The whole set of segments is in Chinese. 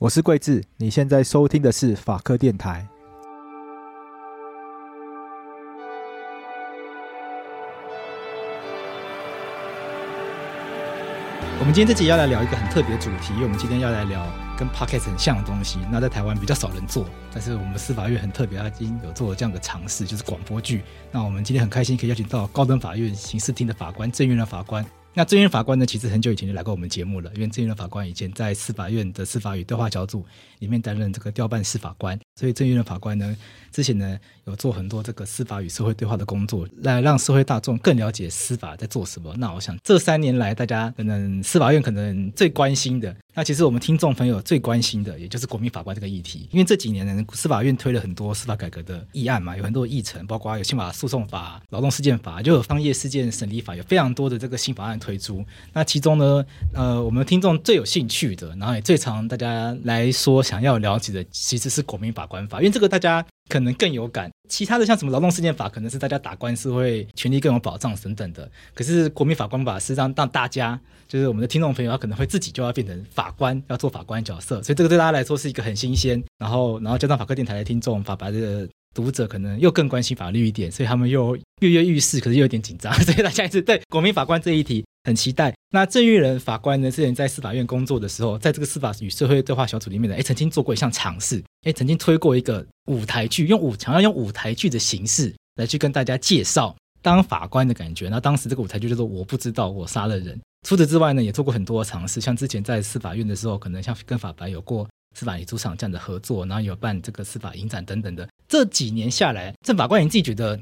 我是贵智，你现在收听的是法科电台。我们今天这集要来聊一个很特别的主题，因为我们今天要来聊跟 Podcast 很像的东西。那在台湾比较少人做，但是我们司法院很特别，它已经有做了这样的尝试，就是广播剧。那我们今天很开心可以邀请到高等法院刑事厅的法官郑运伦法官。那郑运伦法官呢，其实很久以前就来过我们节目了，因为郑运伦法官以前在司法院的司法与对话小组里面担任这个调办司法官，所以郑运伦法官呢，之前呢有做很多这个司法与社会对话的工作，来让社会大众更了解司法在做什么。那我想这三年来，大家可能司法院可能最关心的，那其实我们听众朋友最关心的，也就是国民法官这个议题，因为这几年呢，司法院推了很多司法改革的议案嘛，有很多议程，包括有刑法诉讼法、劳动事件法，就有商业事件审理法，有非常多的这个新法案推出。那其中呢，呃，我们听众最有兴趣的，然后也最常大家来说想要了解的，其实是国民法官法，因为这个大家可能更有感。其他的像什么劳动事件法，可能是大家打官司会权利更有保障等等的。可是国民法官法是让让大家，就是我们的听众朋友，他可能会自己就要变成法官，要做法官角色，所以这个对大家来说是一个很新鲜。然后，然后加上法科电台的听众，法白的读者可能又更关心法律一点，所以他们又跃跃欲试，可是又有点紧张，所以大家一直对国民法官这一题。很期待。那郑玉仁法官呢？之前在司法院工作的时候，在这个司法与社会对话小组里面呢，哎，曾经做过一项尝试，哎，曾经推过一个舞台剧，用舞强要用舞台剧的形式来去跟大家介绍当法官的感觉。那当时这个舞台剧叫做《我不知道我杀了人》。除此之外呢，也做过很多尝试，像之前在司法院的时候，可能像跟法白有过司法与主场这样的合作，然后有办这个司法影展等等的。这几年下来，郑法官你自己觉得？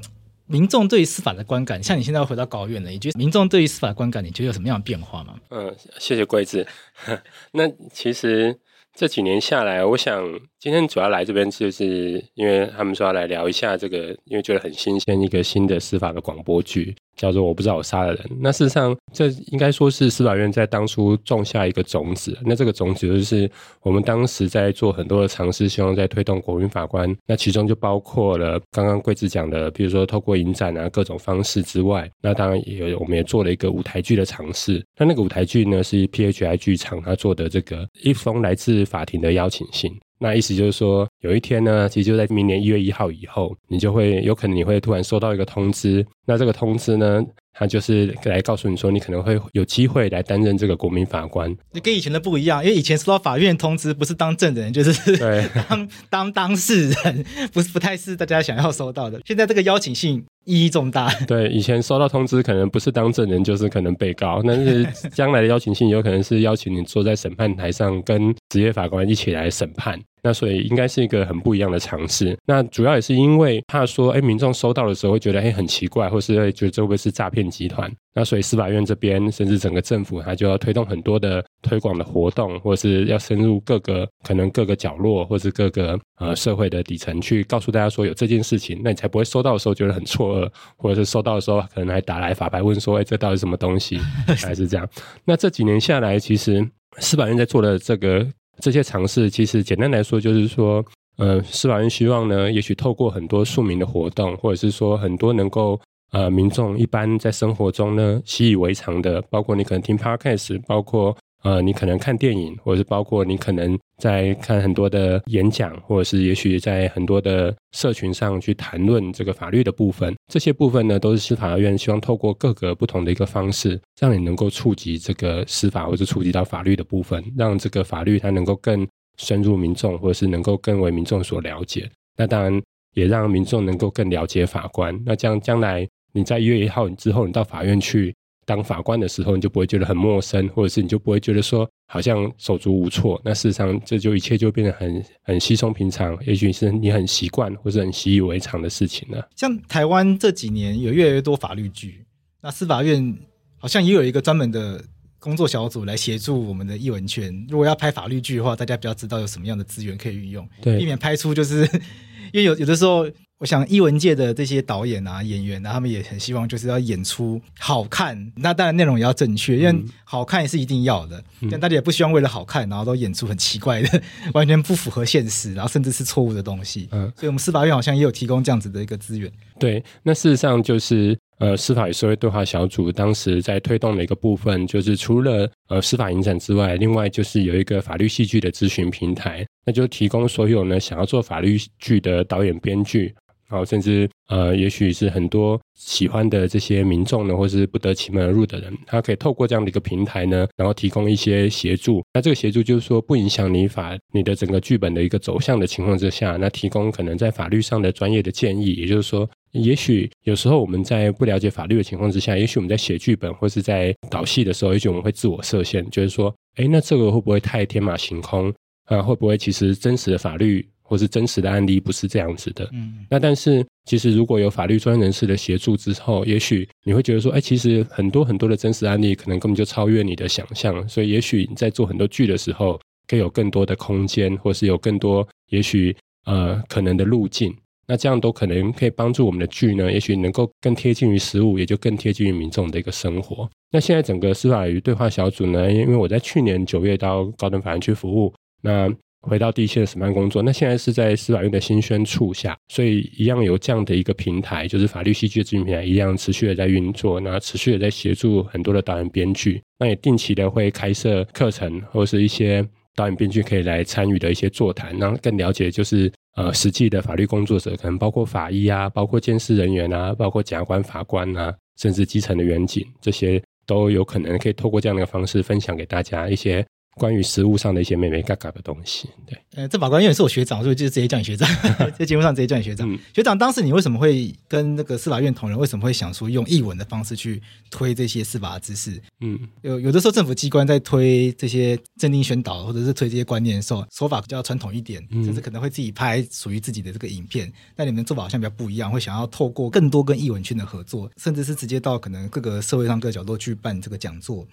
民众对于司法的观感，像你现在要回到高院了，你觉得民众对于司法的观感，你觉得有什么样的变化吗？嗯，谢谢贵子。那其实这几年下来，我想今天主要来这边，就是因为他们说要来聊一下这个，因为觉得很新鲜，一个新的司法的广播剧。叫做我不知道我杀了人。那事实上，这应该说是司法院在当初种下一个种子。那这个种子就是我们当时在做很多的尝试，希望在推动国民法官。那其中就包括了刚刚贵子讲的，比如说透过影展啊各种方式之外，那当然也有我们也做了一个舞台剧的尝试。那那个舞台剧呢是 PHI 剧场他做的这个一封来自法庭的邀请信。那意思就是说，有一天呢，其实就在明年一月一号以后，你就会有可能你会突然收到一个通知。那这个通知呢，它就是来告诉你说，你可能会有机会来担任这个国民法官。你跟以前的不一样，因为以前收到法院通知，不是当证人，就是对 当当当事人，不是不太是大家想要收到的。现在这个邀请信。意义重大。对，以前收到通知，可能不是当证人，就是可能被告。但是将来的邀请信，有可能是邀请你坐在审判台上，跟职业法官一起来审判。那所以应该是一个很不一样的尝试。那主要也是因为怕说，哎，民众收到的时候会觉得，哎，很奇怪，或是会觉得这会不会是诈骗集团？那所以司法院这边，甚至整个政府，它就要推动很多的推广的活动，或是要深入各个可能各个角落，或是各个呃社会的底层，去告诉大家说有这件事情，那你才不会收到的时候觉得很错愕，或者是收到的时候可能还打来法白问说，哎，这到底什么东西？还是这样？那这几年下来，其实司法院在做的这个这些尝试，其实简单来说就是说，呃，司法院希望呢，也许透过很多庶民的活动，或者是说很多能够。呃，民众一般在生活中呢，习以为常的，包括你可能听 Podcast，包括呃，你可能看电影，或者是包括你可能在看很多的演讲，或者是也许在很多的社群上去谈论这个法律的部分，这些部分呢，都是司法院希望透过各个不同的一个方式，让你能够触及这个司法，或者触及到法律的部分，让这个法律它能够更深入民众，或者是能够更为民众所了解。那当然也让民众能够更了解法官。那这样将来。你在一月一号之后，你到法院去当法官的时候，你就不会觉得很陌生，或者是你就不会觉得说好像手足无措。那事实上，这就一切就变得很很稀松平常，也许是你很习惯或者很习以为常的事情了。像台湾这几年有越来越多法律剧，那司法院好像也有一个专门的工作小组来协助我们的译文圈。如果要拍法律剧的话，大家比较知道有什么样的资源可以运用，对，避免拍出就是 因为有有的时候。我想艺文界的这些导演啊、演员啊，他们也很希望就是要演出好看。那当然内容也要正确，因为好看也是一定要的。但大家也不希望为了好看，然后都演出很奇怪的、完全不符合现实，然后甚至是错误的东西。嗯，所以我们司法院好像也有提供这样子的一个资源。对，那事实上就是呃司法与社会对话小组当时在推动的一个部分，就是除了呃司法影展之外，另外就是有一个法律戏剧的咨询平台，那就提供所有呢想要做法律剧的导演编剧。好，甚至呃，也许是很多喜欢的这些民众呢，或是不得其门而入的人，他可以透过这样的一个平台呢，然后提供一些协助。那这个协助就是说，不影响你法你的整个剧本的一个走向的情况之下，那提供可能在法律上的专业的建议。也就是说，也许有时候我们在不了解法律的情况之下，也许我们在写剧本或是在导戏的时候，也许我们会自我设限，就是说，诶，那这个会不会太天马行空啊？会不会其实真实的法律？或是真实的案例不是这样子的，嗯，那但是其实如果有法律专业人士的协助之后，也许你会觉得说，哎，其实很多很多的真实案例可能根本就超越你的想象，所以也许你在做很多剧的时候，可以有更多的空间，或是有更多也许呃可能的路径，那这样都可能可以帮助我们的剧呢，也许能够更贴近于实物，也就更贴近于民众的一个生活。那现在整个司法与对话小组呢，因为我在去年九月到高等法院去服务，那。回到第一线的审判工作，那现在是在司法院的新宣处下，所以一样有这样的一个平台，就是法律戏剧的咨询平台，一样持续的在运作，那持续的在协助很多的导演编剧，那也定期的会开设课程，或是一些导演编剧可以来参与的一些座谈，那更了解就是呃实际的法律工作者，可能包括法医啊，包括监视人员啊，包括检察官、法官啊，甚至基层的员警，这些都有可能可以透过这样的一个方式分享给大家一些。关于实物上的一些妹妹嘎嘎的东西，对，呃，这法官因为是我学长，所以就直接叫你学长，在节目上直接叫你学长。嗯、学长，当时你为什么会跟那个司法院同仁，为什么会想说用译文的方式去推这些司法知识？嗯，有有的时候政府机关在推这些政令宣导或者是推这些观念的时候，手法比较传统一点，甚至可能会自己拍属于自己的这个影片。但你们做法好像比较不一样，会想要透过更多跟译文圈的合作，甚至是直接到可能各个社会上各个角落去办这个讲座。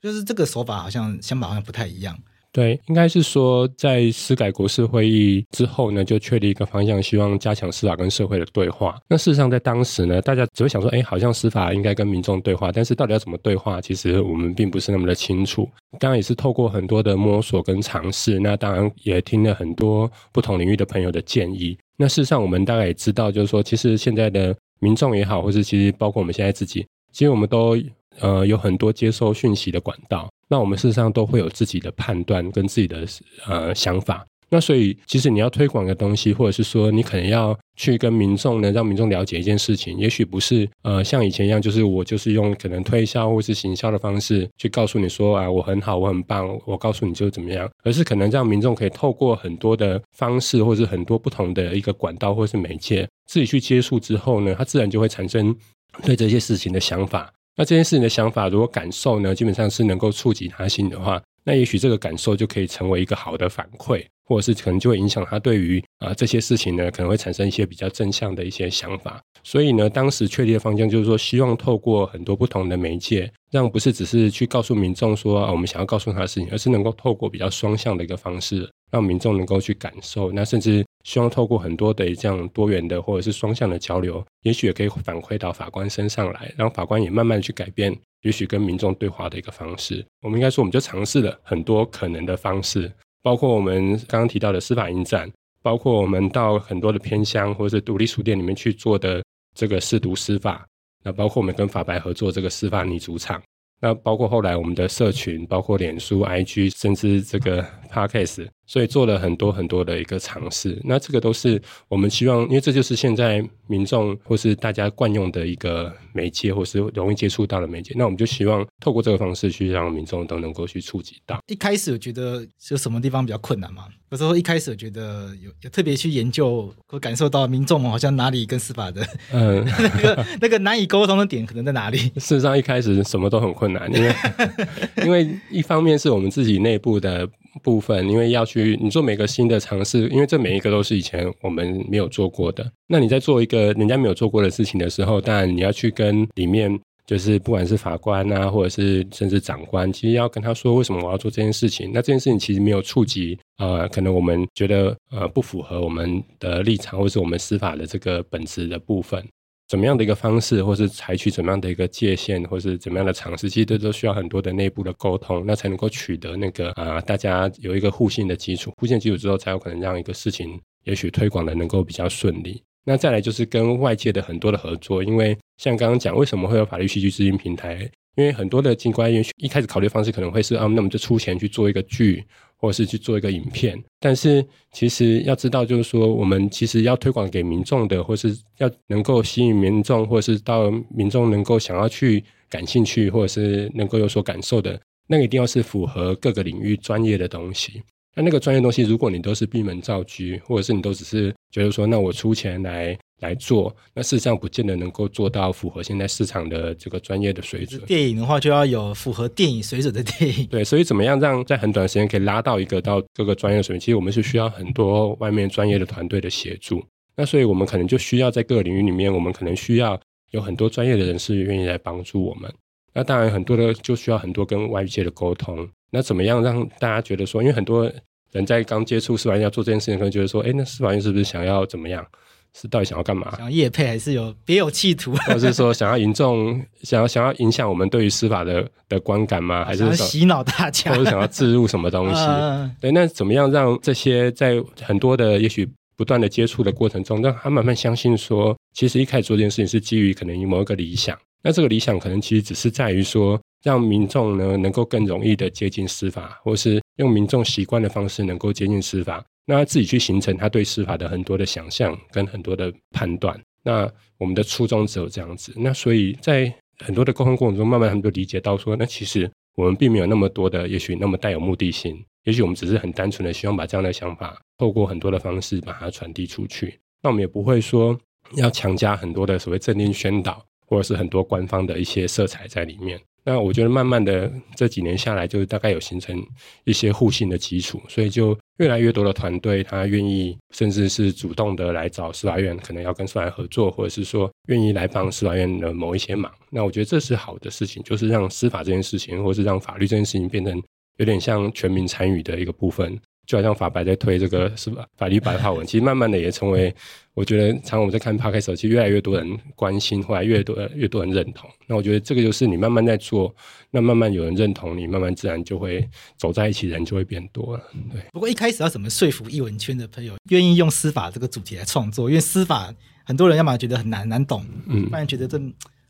就是这个手法好像想法好像不太一样。对，应该是说在司改国事会议之后呢，就确立一个方向，希望加强司法跟社会的对话。那事实上在当时呢，大家只会想说，哎，好像司法应该跟民众对话，但是到底要怎么对话，其实我们并不是那么的清楚。当然也是透过很多的摸索跟尝试，那当然也听了很多不同领域的朋友的建议。那事实上我们大概也知道，就是说，其实现在的民众也好，或是其实包括我们现在自己，其实我们都。呃，有很多接收讯息的管道，那我们事实上都会有自己的判断跟自己的呃想法。那所以，其实你要推广的东西，或者是说你可能要去跟民众呢，让民众了解一件事情，也许不是呃像以前一样，就是我就是用可能推销或是行销的方式去告诉你说啊，我很好，我很棒，我告诉你就怎么样，而是可能让民众可以透过很多的方式，或是很多不同的一个管道或是媒介，自己去接触之后呢，他自然就会产生对这些事情的想法。那这件事情的想法，如果感受呢，基本上是能够触及他心的话，那也许这个感受就可以成为一个好的反馈，或者是可能就会影响他对于、呃、这些事情呢，可能会产生一些比较正向的一些想法。所以呢，当时确立的方向就是说，希望透过很多不同的媒介，让不是只是去告诉民众说啊，我们想要告诉他的事情，而是能够透过比较双向的一个方式，让民众能够去感受。那甚至。希望透过很多的这样多元的或者是双向的交流，也许也可以反馈到法官身上来，让法官也慢慢去改变，也许跟民众对话的一个方式。我们应该说，我们就尝试了很多可能的方式，包括我们刚刚提到的司法应战，包括我们到很多的偏乡或者是独立书店里面去做的这个试读司法，那包括我们跟法白合作这个司法女主场。那包括后来我们的社群，包括脸书、IG，甚至这个 Podcast，所以做了很多很多的一个尝试。那这个都是我们希望，因为这就是现在民众或是大家惯用的一个媒介，或是容易接触到的媒介。那我们就希望透过这个方式去让民众都能够去触及到。一开始我觉得有什么地方比较困难吗？有时候一开始我觉得有有特别去研究和感受到民众好像哪里跟司法的嗯 那个那个难以沟通的点可能在哪里？事实上一开始什么都很困。难，因为 因为一方面是我们自己内部的部分，因为要去你做每个新的尝试，因为这每一个都是以前我们没有做过的。那你在做一个人家没有做过的事情的时候，当然你要去跟里面就是不管是法官啊，或者是甚至长官，其实要跟他说为什么我要做这件事情。那这件事情其实没有触及呃，可能我们觉得呃不符合我们的立场，或是我们司法的这个本质的部分。怎么样的一个方式，或是采取怎么样的一个界限，或是怎么样的尝试，其实这都需要很多的内部的沟通，那才能够取得那个啊、大家有一个互信的基础。互信基础之后，才有可能让一个事情也许推广的能够比较顺利。那再来就是跟外界的很多的合作，因为像刚刚讲，为什么会有法律戏剧资金平台？因为很多的金关院一开始考虑方式可能会是啊，那我们就出钱去做一个剧，或是去做一个影片。但是其实要知道，就是说我们其实要推广给民众的，或是要能够吸引民众，或是到民众能够想要去感兴趣，或者是能够有所感受的，那个一定要是符合各个领域专业的东西。那那个专业东西，如果你都是闭门造车，或者是你都只是觉得说，那我出钱来来做，那事实上不见得能够做到符合现在市场的这个专业的水准。电影的话，就要有符合电影水准的电影。对，所以怎么样让在很短时间可以拉到一个到各个专业水平？其实我们是需要很多外面专业的团队的协助。那所以我们可能就需要在各个领域里面，我们可能需要有很多专业的人士愿意来帮助我们。那当然，很多的就需要很多跟外界的沟通。那怎么样让大家觉得说，因为很多人在刚接触司法院要做这件事情，可能觉得说，哎，那司法院是不是想要怎么样？是到底想要干嘛？想要业配还是有别有企图？或者是说想要引众，想要想要影响我们对于司法的的观感吗？还是想洗脑大家？或者想要置入什么东西？嗯、对，那怎么样让这些在很多的也许不断的接触的过程中，让他慢慢相信说，其实一开始做这件事情是基于可能某一个理想。那这个理想可能其实只是在于说，让民众呢能够更容易的接近司法，或是用民众习惯的方式能够接近司法，那他自己去形成他对司法的很多的想象跟很多的判断。那我们的初衷只有这样子。那所以在很多的沟通过程中，慢慢他们就理解到说，那其实我们并没有那么多的，也许那么带有目的性，也许我们只是很单纯的希望把这样的想法透过很多的方式把它传递出去。那我们也不会说要强加很多的所谓政令宣导。或者是很多官方的一些色彩在里面，那我觉得慢慢的这几年下来，就大概有形成一些互信的基础，所以就越来越多的团队他愿意，甚至是主动的来找司法院，可能要跟司法院合作，或者是说愿意来帮司法院的某一些忙。那我觉得这是好的事情，就是让司法这件事情，或是让法律这件事情变成有点像全民参与的一个部分。就好像法白在推这个是吧？法律白话文，其实慢慢的也成为，我觉得常我们在看 Podcast 的时候，其实越来越多人关心，后来越多越多人认同。那我觉得这个就是你慢慢在做，那慢慢有人认同你，慢慢自然就会走在一起，人就会变多了。对。不过一开始要怎么说服艺文圈的朋友愿意用司法这个主题来创作？因为司法很多人要么觉得很难难懂，嗯，不然觉得这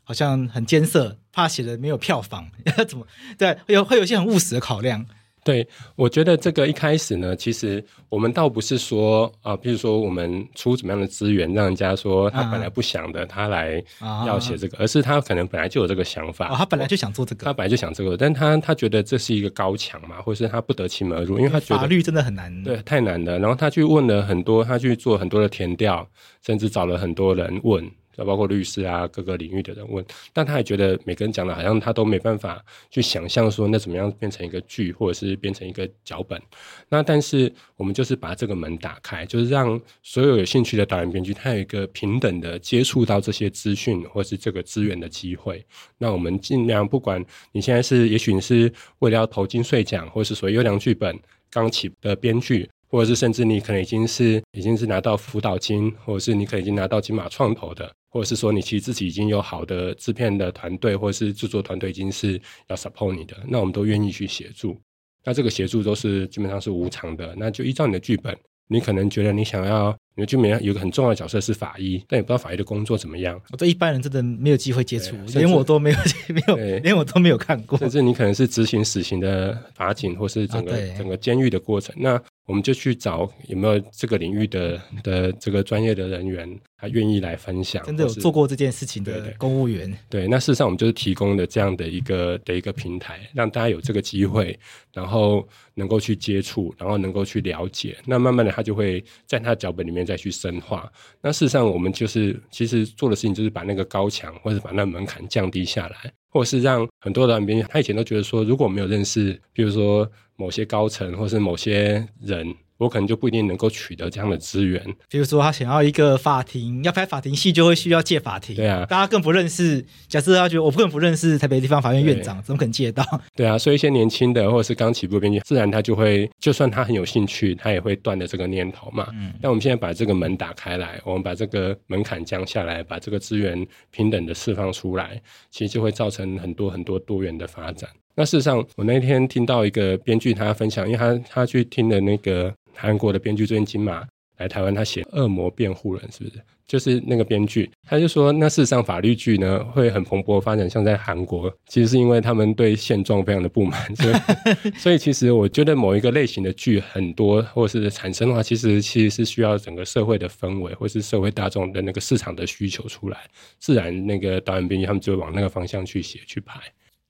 好像很艰涩，怕写的没有票房，要怎么？对，会有会有一些很务实的考量。对，我觉得这个一开始呢，其实我们倒不是说啊，比如说我们出怎么样的资源，让人家说他本来不想的，他来要写这个，而是他可能本来就有这个想法，哦，他本来就想做这个，他本来就想这个，但他他觉得这是一个高墙嘛，或是他不得其门而入，因为他觉得法律真的很难，对，太难了。然后他去问了很多，他去做很多的填调，甚至找了很多人问。包括律师啊，各个领域的人问，但他也觉得每个人讲的好像他都没办法去想象说那怎么样变成一个剧，或者是变成一个脚本。那但是我们就是把这个门打开，就是让所有有兴趣的导演编剧，他有一个平等的接触到这些资讯或是这个资源的机会。那我们尽量，不管你现在是，也许你是为了要投金穗奖，或是所谓优良剧本刚起的编剧。或者是甚至你可能已经是已经是拿到辅导金，或者是你可能已经拿到金马创投的，或者是说你其实自己已经有好的制片的团队，或者是制作团队已经是要 support 你的，那我们都愿意去协助。那这个协助都是基本上是无偿的，那就依照你的剧本，你可能觉得你想要。你的剧本有有个很重要的角色是法医，但也不知道法医的工作怎么样。我对一般人真的没有机会接触，连我都没有没有，连我都没有看过。甚至你可能是执行死刑的法警，或是整个、啊、整个监狱的过程。那我们就去找有没有这个领域的的这个专业的人员，他愿意来分享。真的有做过这件事情的公务员。对，对，那事实上我们就是提供了这样的一个的一个平台，让大家有这个机会，然后能够去接触，然后能够去了解。那慢慢的，他就会在他的脚本里面。再去深化，那事实上我们就是其实做的事情就是把那个高墙或者把那个门槛降低下来，或者是让很多的编剧他以前都觉得说，如果没有认识，比如说某些高层或是某些人。我可能就不一定能够取得这样的资源。比如说，他想要一个法庭，要拍法庭戏，就会需要借法庭。对啊，大家更不认识。假设他觉得我更不认识台北地方法院院长，怎么可能借到？对啊，所以一些年轻的或者是刚起步的编剧，自然他就会，就算他很有兴趣，他也会断了这个念头嘛。嗯。那我们现在把这个门打开来，我们把这个门槛降下来，把这个资源平等的释放出来，其实就会造成很多很多多元的发展。那事实上，我那天听到一个编剧他分享，因为他他去听了那个。韩国的编剧最近金马来台湾，他写《恶魔辩护人》，是不是？就是那个编剧，他就说，那事实上法律剧呢会很蓬勃发展，像在韩国，其实是因为他们对现状非常的不满，所以，所以其实我觉得某一个类型的剧很多，或是产生的话，其实其实是需要整个社会的氛围，或是社会大众的那个市场的需求出来，自然那个导演编剧他们就会往那个方向去写去拍。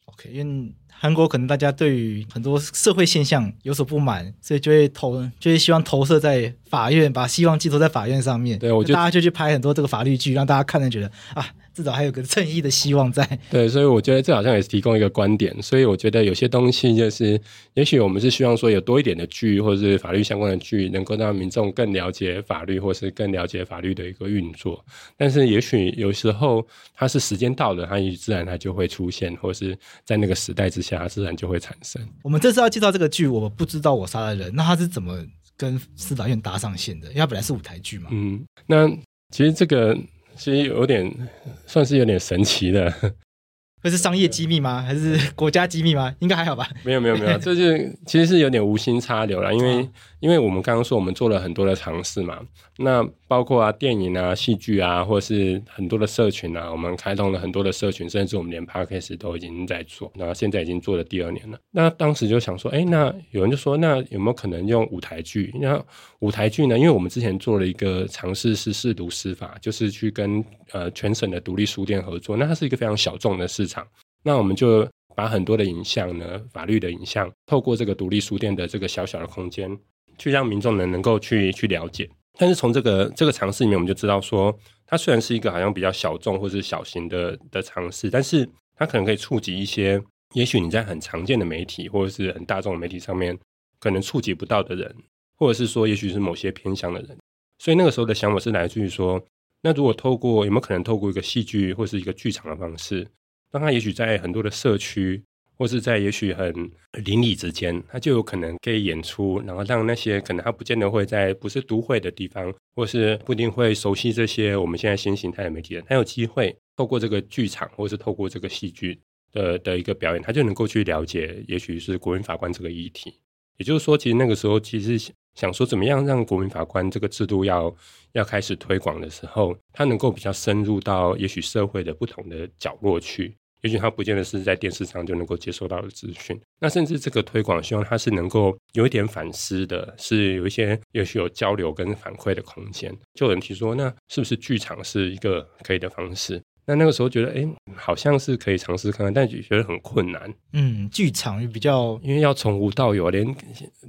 OK，因为韩国可能大家对于很多社会现象有所不满，所以就会投，就会希望投射在法院，把希望寄托在法院上面。对，我觉得大家就去拍很多这个法律剧，让大家看了觉得啊。至少还有个正义的希望在。对，所以我觉得这好像也是提供一个观点。所以我觉得有些东西就是，也许我们是希望说有多一点的剧，或者是法律相关的剧，能够让民众更了解法律，或是更了解法律的一个运作。但是也许有时候它是时间到了，它也自然它就会出现，或是在那个时代之下，它自然就会产生。我们这次要介绍这个剧，我不知道我杀的人，那他是怎么跟司法院搭上线的？因为它本来是舞台剧嘛。嗯，那其实这个。其实有点算是有点神奇的，这是商业机密吗？还是 国家机密吗？应该还好吧。没有没有没有，这是其实是有点无心插柳了，因为。因为我们刚刚说我们做了很多的尝试嘛，那包括啊电影啊、戏剧啊，或是很多的社群啊，我们开通了很多的社群，甚至我们连 Podcast 都已经在做，那现在已经做了第二年了。那当时就想说，哎，那有人就说，那有没有可能用舞台剧？那舞台剧呢？因为我们之前做了一个尝试是试读司法，就是去跟呃全省的独立书店合作，那它是一个非常小众的市场，那我们就把很多的影像呢，法律的影像，透过这个独立书店的这个小小的空间。去让民众呢能够去去了解，但是从这个这个尝试里面，我们就知道说，它虽然是一个好像比较小众或是小型的的尝试，但是它可能可以触及一些，也许你在很常见的媒体或者是很大众的媒体上面可能触及不到的人，或者是说，也许是某些偏向的人。所以那个时候的想法是来自于说，那如果透过有没有可能透过一个戏剧或是一个剧场的方式，让他也许在很多的社区。或是在也许很邻里之间，他就有可能可以演出，然后让那些可能他不见得会在不是都会的地方，或是不一定会熟悉这些我们现在新形态的媒体人，他有机会透过这个剧场，或是透过这个戏剧的的一个表演，他就能够去了解，也许是国民法官这个议题。也就是说，其实那个时候其实想说，怎么样让国民法官这个制度要要开始推广的时候，他能够比较深入到也许社会的不同的角落去。也许他不见得是在电视上就能够接收到的资讯，那甚至这个推广，希望他是能够有一点反思的，是有一些也许有交流跟反馈的空间。就有人提出说，那是不是剧场是一个可以的方式？那那个时候觉得，哎，好像是可以尝试看看，但觉得很困难。嗯，剧场比较，因为要从无到有，连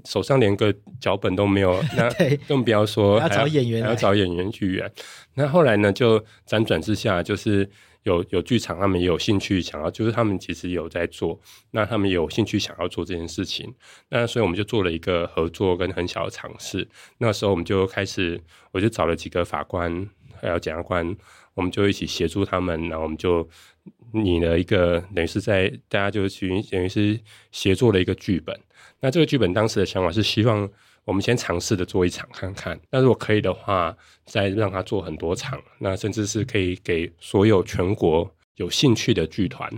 手上连个脚本都没有，那更不要说还要找演员，还要找演员去演。那后来呢，就辗转之下，就是。有有剧场，他们也有兴趣想要，就是他们其实有在做，那他们有兴趣想要做这件事情，那所以我们就做了一个合作跟很小的尝试。那时候我们就开始，我就找了几个法官还有检察官，我们就一起协助他们，然后我们就拟了一个等于是在大家就去等于是协作的一个剧本。那这个剧本当时的想法是希望。我们先尝试的做一场看看，那如果可以的话，再让他做很多场，那甚至是可以给所有全国有兴趣的剧团，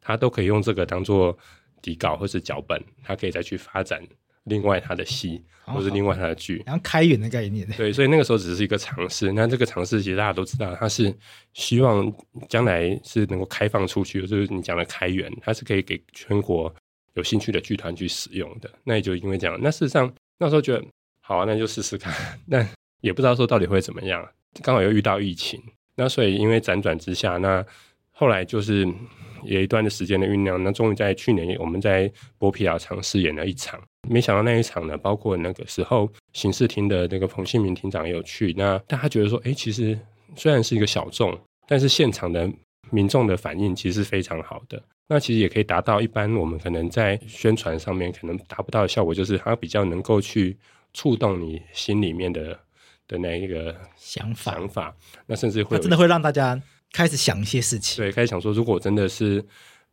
他都可以用这个当做底稿或是脚本，他可以再去发展另外他的戏或是另外他的剧，然后开源的概念。对，所以那个时候只是一个尝试。那这个尝试其实大家都知道，它是希望将来是能够开放出去，就是你讲的开源，它是可以给全国有兴趣的剧团去使用的。那也就因为这样，那事实上。那时候觉得好啊，那就试试看，但也不知道说到底会怎么样。刚好又遇到疫情，那所以因为辗转之下，那后来就是有一段的时间的酝酿。那终于在去年，我们在波皮亚场试演了一场。没想到那一场呢，包括那个时候刑事庭的那个彭信明庭长也有去。那大家觉得说，哎，其实虽然是一个小众，但是现场的民众的反应其实是非常好的。那其实也可以达到一般我们可能在宣传上面可能达不到的效果，就是它比较能够去触动你心里面的的那一个想法。想法，那甚至会真的会让大家开始想一些事情。对，开始想说，如果真的是，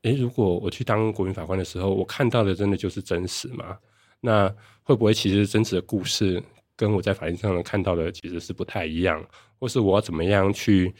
诶，如果我去当国民法官的时候，我看到的真的就是真实吗？那会不会其实真实的故事跟我在法庭上能看到的其实是不太一样？或是我要怎么样去？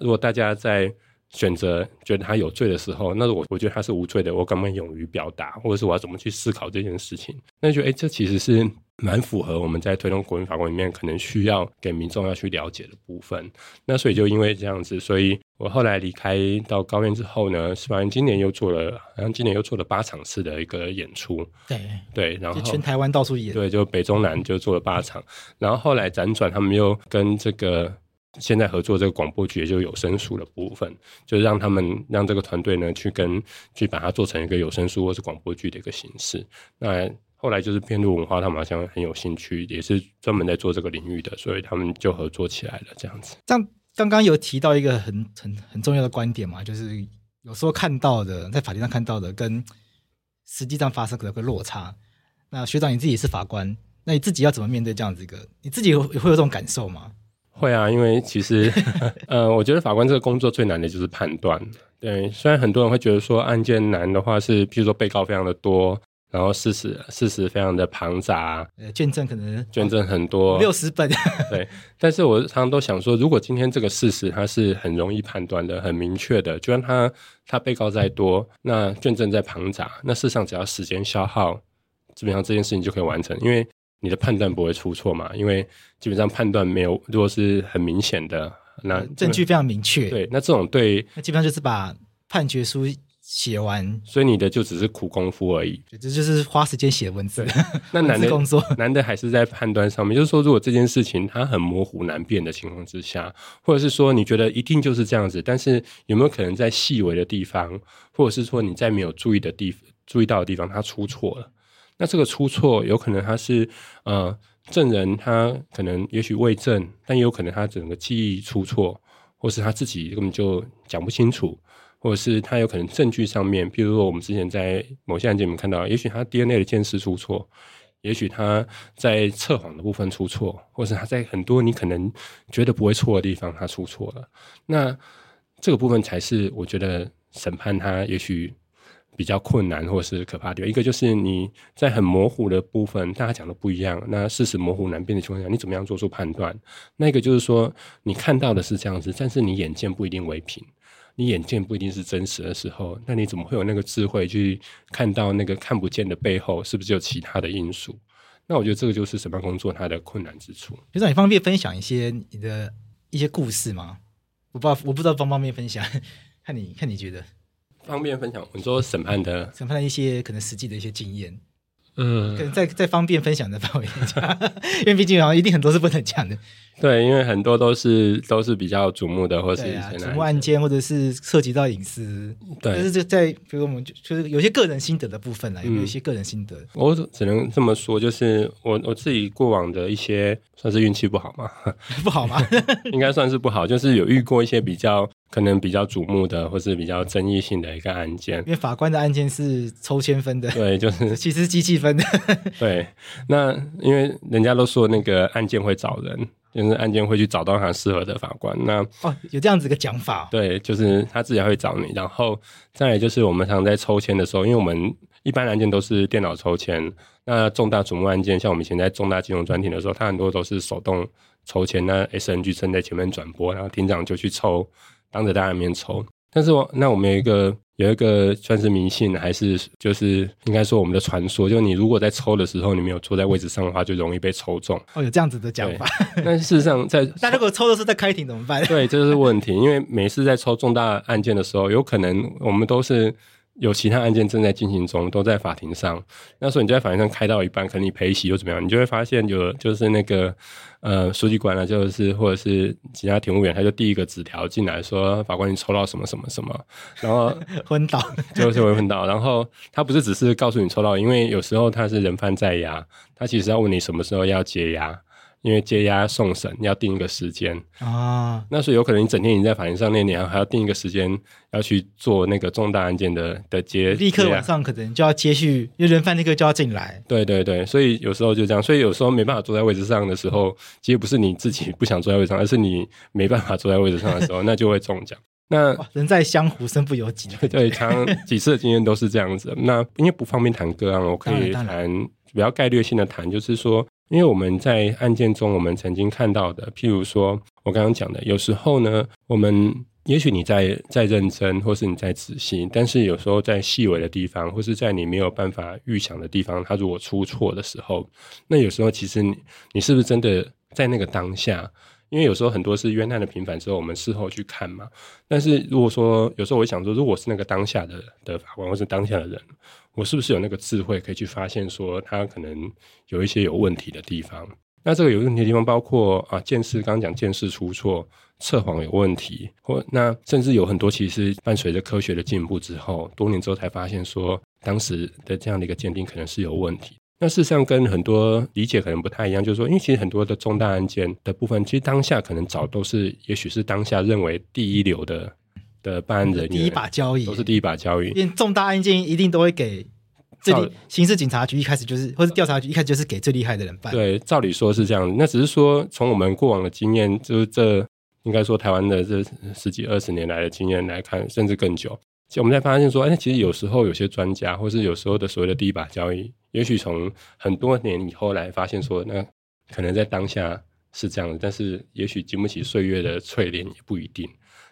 如果大家在选择觉得他有罪的时候，那我我觉得他是无罪的，我敢不敢勇于表达，或者是我要怎么去思考这件事情？那就觉得哎，这其实是蛮符合我们在推动国民法官里面可能需要给民众要去了解的部分。那所以就因为这样子，所以我后来离开到高院之后呢，司法院今年又做了，好像今年又做了八场次的一个演出。对对，然后全台湾到处演。对，就北中南就做了八场，然后后来辗转，他们又跟这个现在合作这个广播剧，也就有声书的部分，就是让他们让这个团队呢去跟去把它做成一个有声书或是广播剧的一个形式。那后来就是遍路文化，他们好像很有兴趣，也是专门在做这个领域的，所以他们就合作起来了。这样子，这样刚刚有提到一个很很很重要的观点嘛，就是有时候看到的，在法庭上看到的，跟实际上发生的有个落差。那学长你自己是法官，那你自己要怎么面对这样子一个？你自己会有这种感受吗？会啊，因为其实 呃，我觉得法官这个工作最难的就是判断。对，虽然很多人会觉得说案件难的话是，譬如说被告非常的多。然后事实事实非常的庞杂，呃，卷证可能卷证很多六十本，对。但是我常常都想说，如果今天这个事实它是很容易判断的、很明确的，就算他他被告再多，那卷证再庞杂，那事实上只要时间消耗，基本上这件事情就可以完成，因为你的判断不会出错嘛。因为基本上判断没有，如果是很明显的，那证据非常明确，对，那这种对，那基本上就是把判决书。写完，所以你的就只是苦功夫而已。这就是花时间写文字。那 难的工作，难的还是在判断上面。就是说，如果这件事情它很模糊难辨的情况之下，或者是说你觉得一定就是这样子，但是有没有可能在细微的地方，或者是说你在没有注意的地注意到的地方，它出错了？那这个出错有可能他是呃证人他可能也许未证，但也有可能他整个记忆出错，或是他自己根本就讲不清楚。或者是他有可能证据上面，比如说我们之前在某些案件里面看到，也许他 DNA 的鉴识出错，也许他在测谎的部分出错，或是他在很多你可能觉得不会错的地方他出错了。那这个部分才是我觉得审判他也许比较困难或是可怕的。一个就是你在很模糊的部分，大家讲的不一样，那事实模糊难辨的情况下，你怎么样做出判断？那一个就是说你看到的是这样子，但是你眼见不一定为凭。你眼见不一定是真实的时候，那你怎么会有那个智慧去看到那个看不见的背后，是不是有其他的因素？那我觉得这个就是审判工作它的困难之处。学长，你方便分享一些你的一些故事吗？我不知道，我不知道方不方便分享，看你看你觉得方便分享。我们说审判的 审判的一些可能实际的一些经验。嗯，可能在在方便分享的范围 因为毕竟好像一定很多是不能讲的。对，因为很多都是都是比较瞩目的，或是瞩目案件，或者是涉及到隐私。对，但是就在比如我们就就是有些个人心得的部分呢，有一些个人心得？我只能这么说，就是我我自己过往的一些算是运气不好嘛，不好吗？应该算是不好，就是有遇过一些比较。可能比较瞩目的，或是比较争议性的一个案件，因为法官的案件是抽签分的，对，就是 其实是机器分的，对。那因为人家都说那个案件会找人，就是案件会去找到他适合的法官。那哦，有这样子一个讲法，对，就是他自己会找你。然后再来就是我们常常在抽签的时候，因为我们一般案件都是电脑抽签，那重大瞩目案件，像我们以前在重大金融专庭的时候，他很多都是手动抽签，那 SNG 正在前面转播，然后庭长就去抽。当着大家面抽，但是我那我们有一个有一个算是迷信，还是就是应该说我们的传说，就你如果在抽的时候你没有坐在位置上的话，就容易被抽中。哦，有这样子的讲法。但事实上在，在那如果抽的是在开庭怎么办？对，这就是问题，因为每次在抽重大案件的时候，有可能我们都是。有其他案件正在进行中，都在法庭上。那时候你就在法庭上开到一半，可能你陪席又怎么样，你就会发现有就是那个呃书记官啊，就是或者是其他庭务员，他就递一个纸条进来说，法官你抽到什么什么什么，然后 昏倒，就是会昏倒。然后他不是只是告诉你抽到，因为有时候他是人犯在押，他其实要问你什么时候要解押。因为接押送审要定一个时间啊，那所以有可能你整天已经在法庭上那你还要定一个时间要去做那个重大案件的的接，立刻晚上可能就要接续，因为人犯立刻就要进来。对对对，所以有时候就这样，所以有时候没办法坐在位置上的时候，其实不是你自己不想坐在位置上，而是你没办法坐在位置上的时候，那就会中奖。那人在江湖身不由己，对，常几次的经验都是这样子。那因为不方便谈个案，我可以谈比较概略性的谈，就是说。因为我们在案件中，我们曾经看到的，譬如说我刚刚讲的，有时候呢，我们也许你在在认真，或是你在仔细，但是有时候在细微的地方，或是在你没有办法预想的地方，它如果出错的时候，那有时候其实你你是不是真的在那个当下？因为有时候很多是冤案的平反之后，我们事后去看嘛。但是如果说有时候我想说，如果是那个当下的的法官或是当下的人，我是不是有那个智慧可以去发现说他可能有一些有问题的地方？那这个有问题的地方包括啊，见识刚刚讲见识出错、测谎有问题，或那甚至有很多其实伴随着科学的进步之后，多年之后才发现说当时的这样的一个鉴定可能是有问题。那事实上跟很多理解可能不太一样，就是说，因为其实很多的重大案件的部分，其实当下可能早都是，也许是当下认为第一流的的办案人员，第一把交椅，都是第一把交椅。因为重大案件一定都会给这里刑事警察局一开始就是，或是调查局一开始就是给最厉害的人办。对，照理说是这样。那只是说从我们过往的经验，就是这应该说台湾的这十几二十年来的经验来看，甚至更久，其实我们才发现说，哎，其实有时候有些专家，或是有时候的所谓的第一把交椅。也许从很多年以后来发现说，那可能在当下是这样的，但是也许经不起岁月的淬炼也不一定。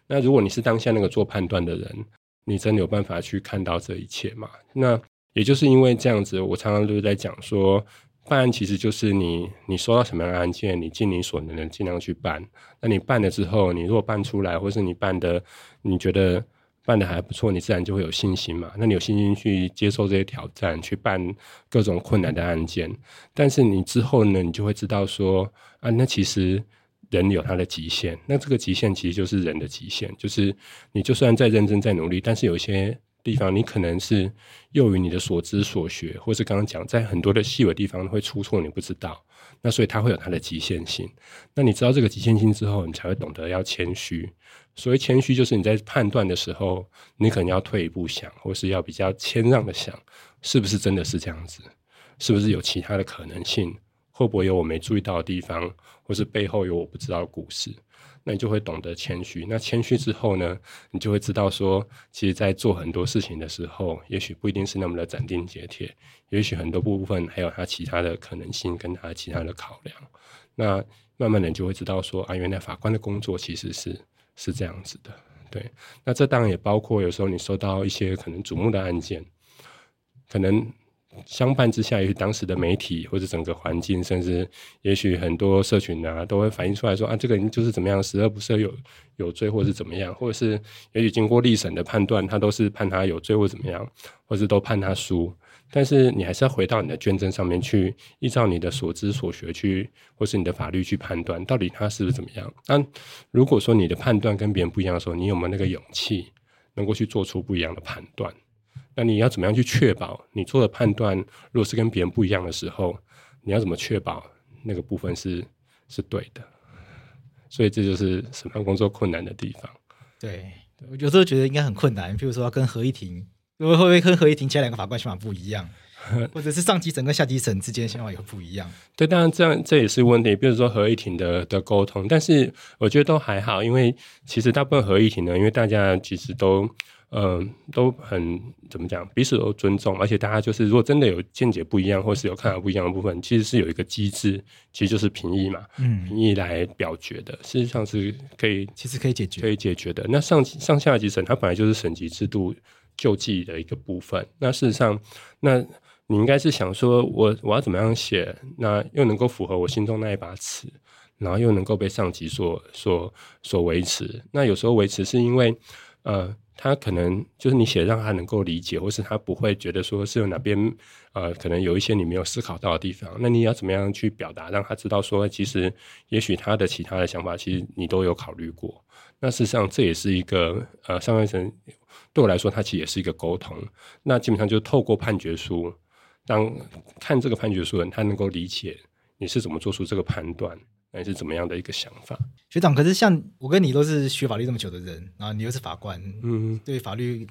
那如果你是当下那个做判断的人，你真的有办法去看到这一切吗？那也就是因为这样子，我常常都在讲说，办案其实就是你你收到什么样的案件，你尽你所能的尽量去办。那你办了之后，你如果办出来，或是你办的你觉得。办得还不错，你自然就会有信心嘛。那你有信心去接受这些挑战，去办各种困难的案件。但是你之后呢，你就会知道说啊，那其实人有他的极限。那这个极限其实就是人的极限，就是你就算再认真再努力，但是有一些地方你可能是囿于你的所知所学，或是刚刚讲在很多的细微地方会出错，你不知道。那所以它会有它的极限性。那你知道这个极限性之后，你才会懂得要谦虚。所谓谦虚，就是你在判断的时候，你可能要退一步想，或是要比较谦让的想，是不是真的是这样子？是不是有其他的可能性？会不会有我没注意到的地方，或是背后有我不知道的故事？那你就会懂得谦虚。那谦虚之后呢，你就会知道说，其实，在做很多事情的时候，也许不一定是那么的斩钉截铁，也许很多部分还有它其他的可能性，跟它其他的考量。那慢慢的，你就会知道说，啊，原来法官的工作其实是是这样子的。对，那这当然也包括有时候你收到一些可能瞩目的案件，可能。相伴之下，也许当时的媒体或者整个环境，甚至也许很多社群啊，都会反映出来说啊，这个人就是怎么样，十恶不赦，有有罪，或是怎么样，或者是 也许经过历审的判断，他都是判他有罪或怎么样，或是都判他输。但是你还是要回到你的捐赠上面去，依照你的所知所学去，或是你的法律去判断，到底他是不是怎么样。那如果说你的判断跟别人不一样的时候，你有没有那个勇气，能够去做出不一样的判断？那你要怎么样去确保你做的判断，如果是跟别人不一样的时候，你要怎么确保那个部分是是对的？所以这就是审判工作困难的地方。对，我有时候觉得应该很困难。譬如说跟合议庭，会不会跟合议庭其他两个法官想法不一样？或者是上级审跟下级审之间想法也不一样？对，当然这样这也是问题。比如说合议庭的的沟通，但是我觉得都还好，因为其实大部分合议庭呢，因为大家其实都。嗯、呃，都很怎么讲，彼此都尊重，而且大家就是，如果真的有见解不一样，或是有看法不一样的部分，其实是有一个机制，其实就是评议嘛，嗯，评议来表决的，事实上是可以，其实可以解决，可以解决的。那上上下级审，它本来就是省级制度救济的一个部分。那事实上，那你应该是想说我我要怎么样写，那又能够符合我心中那一把尺，然后又能够被上级所所所维持。那有时候维持是因为，呃。他可能就是你写让他能够理解，或是他不会觉得说是有哪边呃，可能有一些你没有思考到的地方。那你要怎么样去表达，让他知道说，其实也许他的其他的想法，其实你都有考虑过。那事实上这也是一个呃，上半层对我来说，它其实也是一个沟通。那基本上就透过判决书，让看这个判决书人他能够理解你是怎么做出这个判断。那是怎么样的一个想法？学长，可是像我跟你都是学法律这么久的人，然后你又是法官，嗯，对法律，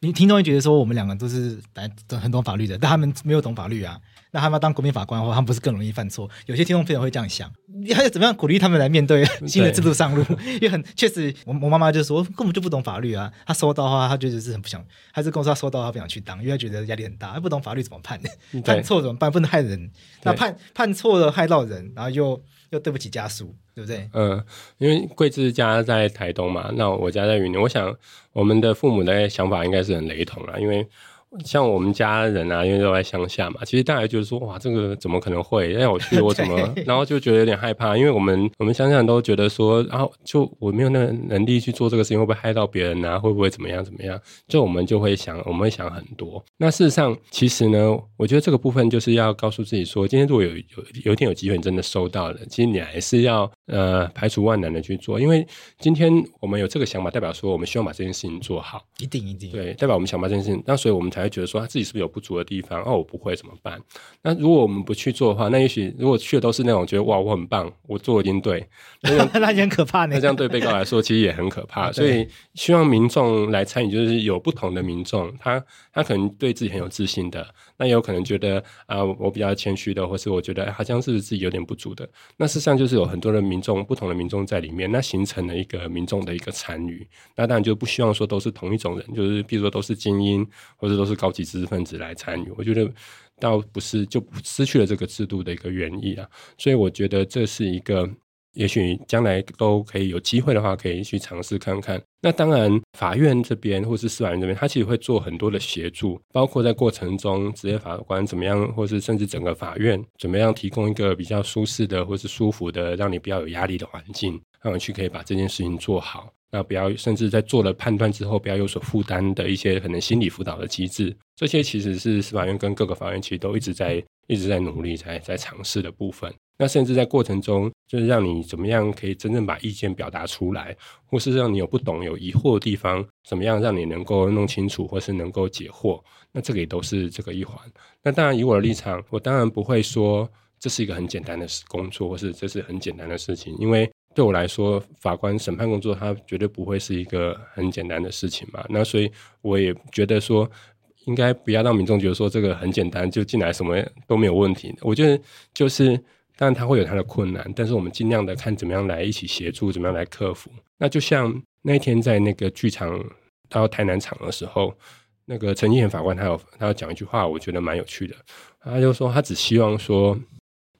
你听众会觉得说我们两个都是来很懂法律的，但他们没有懂法律啊。那他们要当国民法官的话，他们不是更容易犯错？有些听众朋友会这样想，你还要怎么样鼓励他们来面对 新的制度上路？因为很确实，我我妈妈就说根本就不懂法律啊。他收到的话，他觉得是很不想，还是跟我说他收到他不想去当，因为他觉得压力很大，不懂法律怎么判？判错怎么办？不能害人。那判判错了害到人，然后又。又对不起家属，对不对？嗯，因为贵志家在台东嘛，那我家在云林，我想我们的父母的想法应该是很雷同啦，因为。像我们家人啊，因为都在乡下嘛，其实大家觉得说，哇，这个怎么可能会？让我去，我怎么？然后就觉得有点害怕，因为我们我们乡下人都觉得说，然后就我没有那个能力去做这个事情，会不会害到别人啊？会不会怎么样怎么样？就我们就会想，我们会想很多。那事实上，其实呢，我觉得这个部分就是要告诉自己说，今天如果有有有一天有机会，你真的收到了，其实你还是要呃排除万难的去做，因为今天我们有这个想法，代表说我们希望把这件事情做好，一定一定对，代表我们想把这件事情，那所以我们才。才会觉得说他自己是不是有不足的地方？哦，我不会怎么办？那如果我们不去做的话，那也许如果去的都是那种觉得哇，我很棒，我做的一定对，那那很可怕。那这样对被告来说其实也很可怕。所以希望民众来参与，就是有不同的民众，他他可能对自己很有自信的，那也有可能觉得啊、呃，我比较谦虚的，或是我觉得好像是不是自己有点不足的。那事实上就是有很多的民众，不同的民众在里面，那形成了一个民众的一个参与。那当然就不希望说都是同一种人，就是比如说都是精英，或者都是高级知识分子来参与，我觉得倒不是就失去了这个制度的一个原意啊，所以我觉得这是一个，也许将来都可以有机会的话，可以去尝试看看。那当然，法院这边或是司法院这边，他其实会做很多的协助，包括在过程中，职业法官怎么样，或是甚至整个法院怎么样提供一个比较舒适的或是舒服的，让你比较有压力的环境，让你去可以把这件事情做好。那不要，甚至在做了判断之后，不要有所负担的一些可能心理辅导的机制，这些其实是司法院跟各个法院其实都一直在一直在努力在在尝试的部分。那甚至在过程中，就是让你怎么样可以真正把意见表达出来，或是让你有不懂有疑惑的地方，怎么样让你能够弄清楚，或是能够解惑。那这个也都是这个一环。那当然，以我的立场，我当然不会说这是一个很简单的工作，或是这是很简单的事情，因为。对我来说，法官审判工作，它绝对不会是一个很简单的事情嘛。那所以我也觉得说，应该不要让民众觉得说这个很简单，就进来什么都没有问题。我觉得就是，当然他会有他的困难，但是我们尽量的看怎么样来一起协助，怎么样来克服。那就像那一天在那个剧场到台南场的时候，那个陈敬贤法官他有他有讲一句话，我觉得蛮有趣的。他就说他只希望说。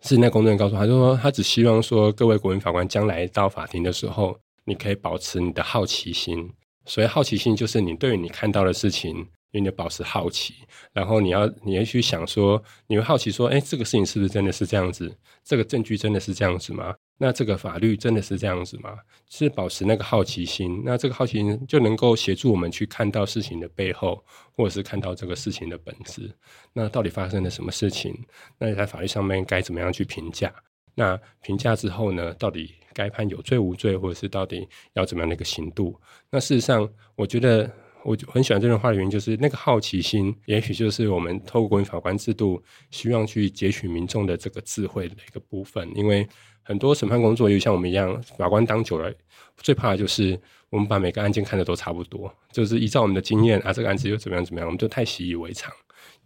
是那公证人告诉他，就说他只希望说，各位国民法官将来到法庭的时候，你可以保持你的好奇心。所以好奇心就是你对于你看到的事情，你得保持好奇，然后你要你要去想说，你会好奇说，哎，这个事情是不是真的是这样子？这个证据真的是这样子吗？那这个法律真的是这样子吗？是保持那个好奇心，那这个好奇心就能够协助我们去看到事情的背后，或者是看到这个事情的本质。那到底发生了什么事情？那在法律上面该怎么样去评价？那评价之后呢？到底该判有罪无罪，或者是到底要怎么样的一个刑度？那事实上，我觉得我很喜欢这段话的原因，就是那个好奇心，也许就是我们透过法官制度，希望去截取民众的这个智慧的一个部分，因为。很多审判工作，又像我们一样，法官当久了，最怕的就是我们把每个案件看得都差不多，就是依照我们的经验啊，这个案子又怎么样怎么样，我们就太习以为常，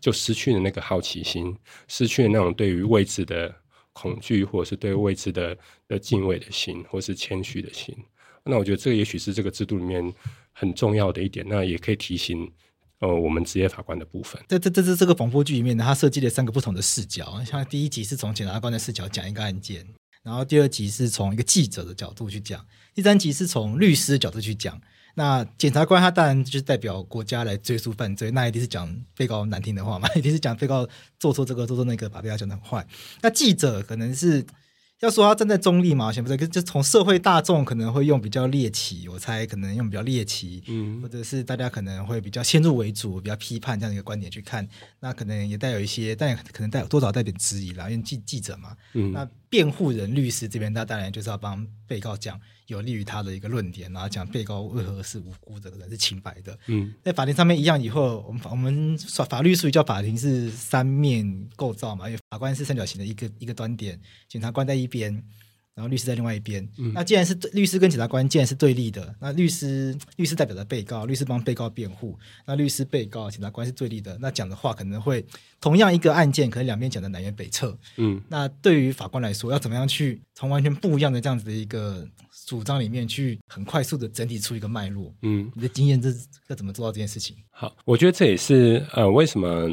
就失去了那个好奇心，失去了那种对于未知的恐惧，或者是对未知的的敬畏的心，或是谦虚的心。那我觉得这也许是这个制度里面很重要的一点，那也可以提醒呃我们职业法官的部分。在这这这这个广播剧里面呢，它设计了三个不同的视角，像第一集是从检察官的视角讲一个案件。然后第二集是从一个记者的角度去讲，第三集是从律师的角度去讲。那检察官他当然就是代表国家来追诉犯罪，那一定是讲被告难听的话嘛，一定是讲被告做错这个做错那个，把被告讲的很坏。那记者可能是。要说他站在中立嘛，先不是，就从社会大众可能会用比较猎奇，我猜可能用比较猎奇，嗯，或者是大家可能会比较先入为主，比较批判这样一个观点去看，那可能也带有一些，但也可能带有多少带点质疑啦，因为记记者嘛，嗯，那辩护人律师这边，他当然就是要帮被告讲。有利于他的一个论点，然后讲被告为何是无辜的，人是清白的。嗯，在法庭上面一样，以后我们法我们法法律术语叫法庭是三面构造嘛，因为法官是三角形的一个一个端点，检察官在一边。然后律师在另外一边。嗯、那既然是律师跟检察官既然是对立的，那律师律师代表着被告，律师帮被告辩护。那律师、被告、检察官是对立的，那讲的话可能会同样一个案件，可能两边讲的南辕北辙。嗯，那对于法官来说，要怎么样去从完全不一样的这样子的一个主张里面去很快速的整体出一个脉络？嗯，你的经验这要怎么做到这件事情？好，我觉得这也是呃为什么。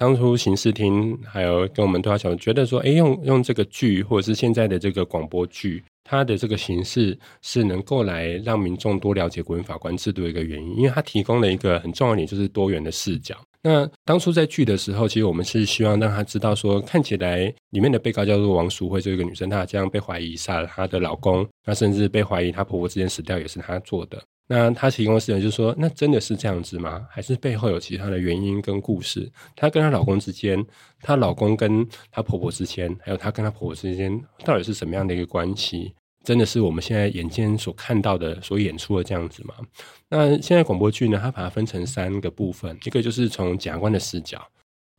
当初刑事厅还有跟我们对话小组觉得说，哎，用用这个剧或者是现在的这个广播剧，它的这个形式是能够来让民众多了解国民法官制度的一个原因，因为它提供了一个很重要的点，就是多元的视角。那当初在剧的时候，其实我们是希望让他知道说，看起来里面的被告叫做王淑慧这个女生，她这样被怀疑杀了她的老公，那甚至被怀疑她婆婆之前死掉也是她做的。那她提供的视角就是说，那真的是这样子吗？还是背后有其他的原因跟故事？她跟她老公之间，她老公跟她婆婆之间，还有她跟她婆婆之间，到底是什么样的一个关系？真的是我们现在眼前所看到的、所演出的这样子吗？那现在广播剧呢？它把它分成三个部分，一个就是从检察官的视角，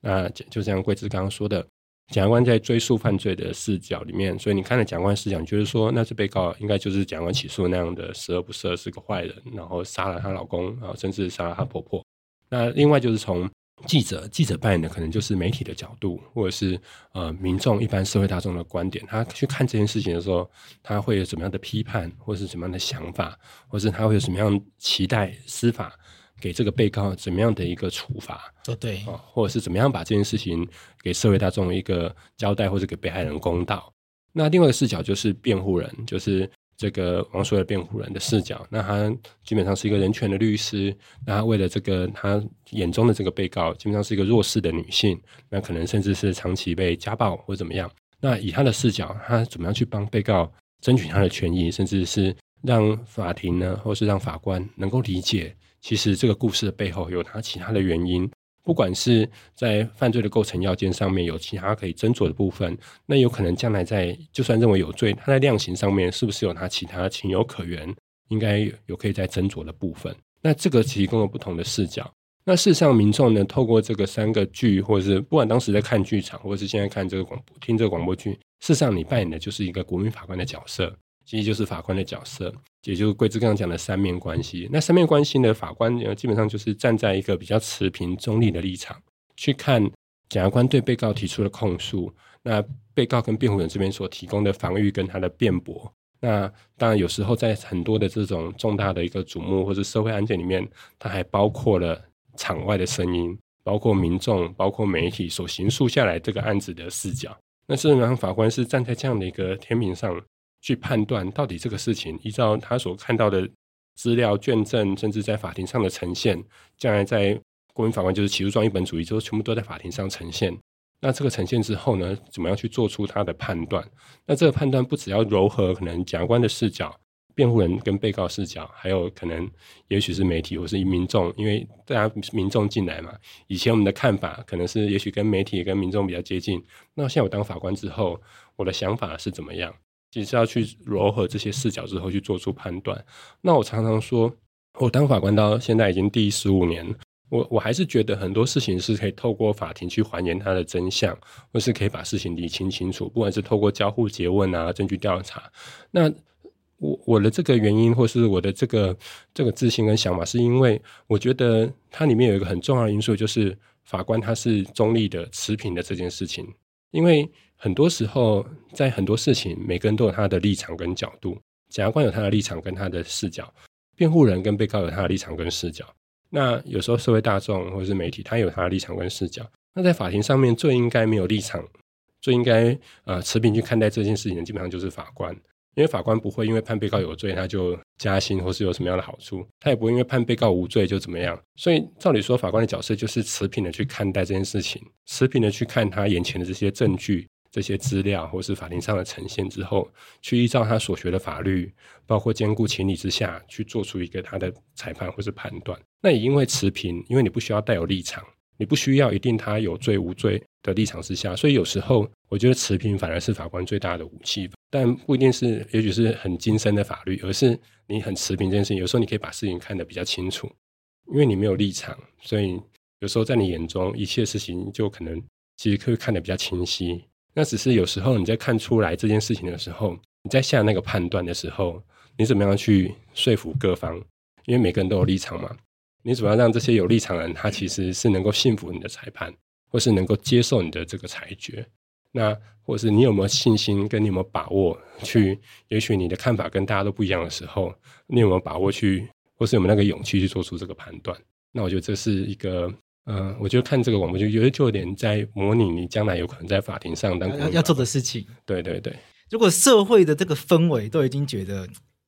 那就像桂枝刚刚说的。检察官在追诉犯罪的视角里面，所以你看了检察官视角，就是说，那是被告应该就是检察官起诉那样的十恶不赦，是个坏人，然后杀了她老公，然后甚至杀了她婆婆。那另外就是从记者，记者扮演的可能就是媒体的角度，或者是呃民众一般社会大众的观点，他去看这件事情的时候，他会有什么样的批判，或是什么样的想法，或是他会有什么样期待司法。给这个被告怎么样的一个处罚？哦，对，啊，或者是怎么样把这件事情给社会大众一个交代，或者给被害人公道？那另外一个视角就是辩护人，就是这个王淑慧辩护人的视角。那他基本上是一个人权的律师，那他为了这个他眼中的这个被告，基本上是一个弱势的女性，那可能甚至是长期被家暴或怎么样。那以他的视角，他怎么样去帮被告争取他的权益，甚至是让法庭呢，或是让法官能够理解？其实这个故事的背后有他其他的原因，不管是在犯罪的构成要件上面有其他可以斟酌的部分，那有可能将来在就算认为有罪，他在量刑上面是不是有他其他情有可原，应该有可以再斟酌的部分。那这个提供了不同的视角。那事实上，民众呢，透过这个三个剧，或者是不管当时在看剧场，或者是现在看这个广播、听这个广播剧，事实上你扮演的就是一个国民法官的角色。其实就是法官的角色，也就是桂枝刚刚讲的三面关系。那三面关系呢，法官基本上就是站在一个比较持平中立的立场去看检察官对被告提出的控诉，那被告跟辩护人这边所提供的防御跟他的辩驳。那当然有时候在很多的这种重大的一个瞩目或者社会案件里面，它还包括了场外的声音，包括民众、包括媒体所形塑下来这个案子的视角。那事实上，法官是站在这样的一个天平上。去判断到底这个事情，依照他所看到的资料卷证，甚至在法庭上的呈现，将来在国民法官就是起诉状一本主义，就全部都在法庭上呈现。那这个呈现之后呢，怎么样去做出他的判断？那这个判断不只要柔和可能检察官的视角、辩护人跟被告视角，还有可能也许是媒体或是民众，因为大家民众进来嘛，以前我们的看法可能是也许跟媒体跟民众比较接近。那现在我当法官之后，我的想法是怎么样？其实要去糅合这些视角之后去做出判断。那我常常说，我当法官到现在已经第十五年，我我还是觉得很多事情是可以透过法庭去还原它的真相，或是可以把事情理清清楚。不管是透过交互詰问啊、证据调查，那我我的这个原因，或是我的这个这个自信跟想法，是因为我觉得它里面有一个很重要的因素，就是法官他是中立的、持平的这件事情，因为。很多时候，在很多事情，每个人都有他的立场跟角度。检察官有他的立场跟他的视角，辩护人跟被告有他的立场跟视角。那有时候社会大众或者是媒体，他有他的立场跟视角。那在法庭上面，最应该没有立场，最应该呃持平去看待这件事情的，基本上就是法官。因为法官不会因为判被告有罪，他就加薪或是有什么样的好处，他也不会因为判被告无罪就怎么样。所以照理说，法官的角色就是持平的去看待这件事情，持平的去看他眼前的这些证据。这些资料或是法庭上的呈现之后，去依照他所学的法律，包括兼顾情理之下去做出一个他的裁判或是判断。那也因为持平，因为你不需要带有立场，你不需要一定他有罪无罪的立场之下，所以有时候我觉得持平反而是法官最大的武器。但不一定是，也许是很精深的法律，而是你很持平这件事情，有时候你可以把事情看得比较清楚，因为你没有立场，所以有时候在你眼中一切事情就可能其实可以看得比较清晰。那只是有时候你在看出来这件事情的时候，你在下那个判断的时候，你怎么样去说服各方？因为每个人都有立场嘛，你怎么样让这些有立场的人，他其实是能够信服你的裁判，或是能够接受你的这个裁决？那或是你有没有信心，跟你有没有把握去？也许你的看法跟大家都不一样的时候，你有没有把握去，或是有没有那个勇气去做出这个判断？那我觉得这是一个嗯，我觉得看这个广播就，有的就有点在模拟你将来有可能在法庭上当要要做的事情。对对对，如果社会的这个氛围都已经觉得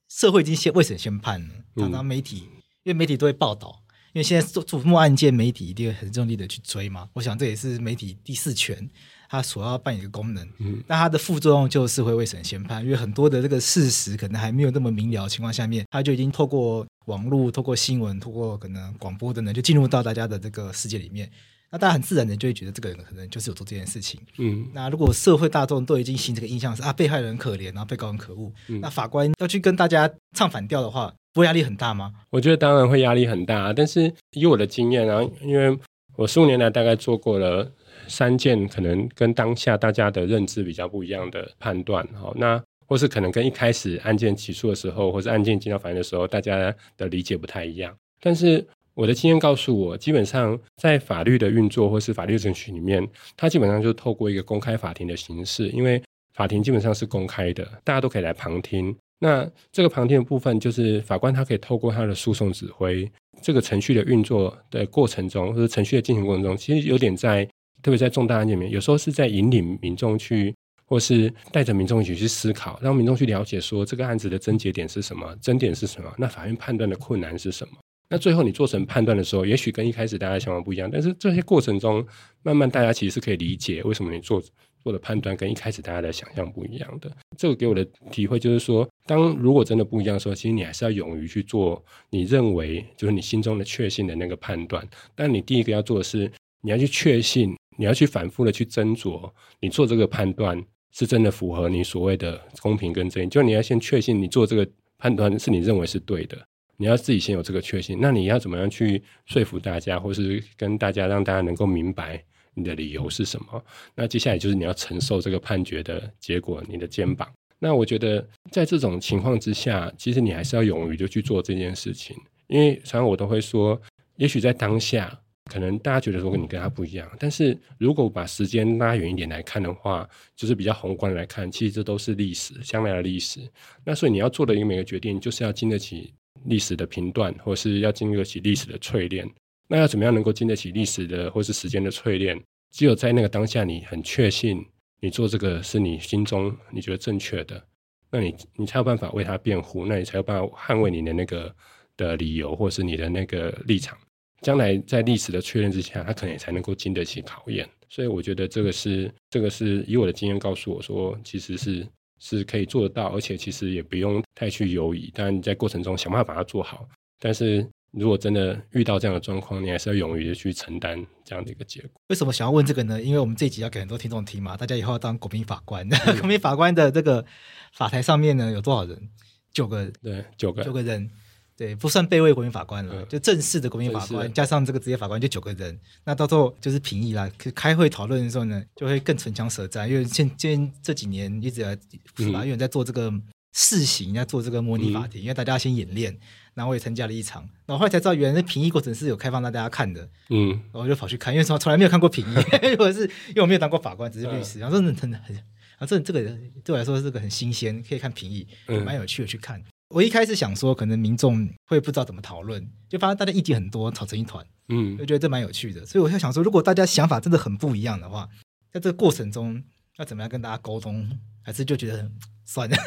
社会已经先未审先判了，常常媒体、嗯、因为媒体都会报道，因为现在做瞩目案件，媒体一定会很用力的去追嘛。我想这也是媒体第四权。它所要扮演的功能，嗯，那它的副作用就是会未审先判，因为很多的这个事实可能还没有那么明了的情况下面，它就已经透过网络、透过新闻、透过可能广播等等，就进入到大家的这个世界里面。那大家很自然的就会觉得这个人可能就是有做这件事情，嗯。那如果社会大众都已经形成这个印象是啊，被害人可怜，然后被告人可恶，嗯，那法官要去跟大家唱反调的话，不会压力很大吗？我觉得当然会压力很大，但是以我的经验啊，因为我十五年来大概做过了。三件可能跟当下大家的认知比较不一样的判断，好，那或是可能跟一开始案件起诉的时候，或是案件进到法院的时候，大家的理解不太一样。但是我的经验告诉我，基本上在法律的运作或是法律程序里面，它基本上就透过一个公开法庭的形式，因为法庭基本上是公开的，大家都可以来旁听。那这个旁听的部分，就是法官他可以透过他的诉讼指挥，这个程序的运作的过程中，或者程序的进行过程中，其实有点在。特别在重大案件里面，有时候是在引领民众去，或是带着民众一起去思考，让民众去了解说这个案子的症结点是什么，争点是什么，那法院判断的困难是什么。那最后你做成判断的时候，也许跟一开始大家想法不一样，但是这些过程中，慢慢大家其实是可以理解为什么你做做的判断跟一开始大家的想象不一样的。这个给我的体会就是说，当如果真的不一样的时候，其实你还是要勇于去做你认为就是你心中的确信的那个判断。但你第一个要做的是，你要去确信。你要去反复的去斟酌，你做这个判断是真的符合你所谓的公平跟正义。就你要先确信你做这个判断是你认为是对的，你要自己先有这个确信。那你要怎么样去说服大家，或是跟大家让大家能够明白你的理由是什么？那接下来就是你要承受这个判决的结果，你的肩膀。那我觉得在这种情况之下，其实你还是要勇于就去做这件事情，因为常常我都会说，也许在当下。可能大家觉得说你跟他不一样，但是如果把时间拉远一点来看的话，就是比较宏观来看，其实这都是历史，将来的历史。那所以你要做的一个每个决定，就是要经得起历史的评断，或是要经得起历史的淬炼。那要怎么样能够经得起历史的或是时间的淬炼？只有在那个当下，你很确信你做这个是你心中你觉得正确的，那你你才有办法为他辩护，那你才有办法捍卫你的那个的理由，或是你的那个立场。将来在历史的确认之下，他可能也才能够经得起考验。所以我觉得这个是这个是以我的经验告诉我说，其实是是可以做得到，而且其实也不用太去犹豫。但在过程中想办法把它做好。但是如果真的遇到这样的状况，你还是要勇于的去承担这样的一个结果。为什么想要问这个呢？因为我们这一集要给很多听众听嘛，大家以后要当国民法官。嗯、国民法官的这个法台上面呢，有多少人？九个，对，九个，九个人。对，不算备位国民法官了，嗯、就正式的国民法官加上这个职业法官就九个人。那到时候就是评议啦，开会讨论的时候呢，就会更唇枪舌战，因为现现这几年一直在司法院在做这个试行，在做这个模拟法庭，嗯、因为大家先演练。然后我也参加了一场，然后后来才知道，原来评议过程是有开放让大家看的。嗯，然后我就跑去看，因为从从来没有看过评议，或者是因为我没有当过法官，只是律师。嗯、然后真的真的很，然后这这个对我来说是个很新鲜，可以看评议，蛮有趣的去看。我一开始想说，可能民众会不知道怎么讨论，就发现大家意见很多，吵成一团，嗯，就觉得这蛮有趣的。所以我就想说，如果大家想法真的很不一样的话，在这个过程中要怎么样跟大家沟通，还是就觉得算了。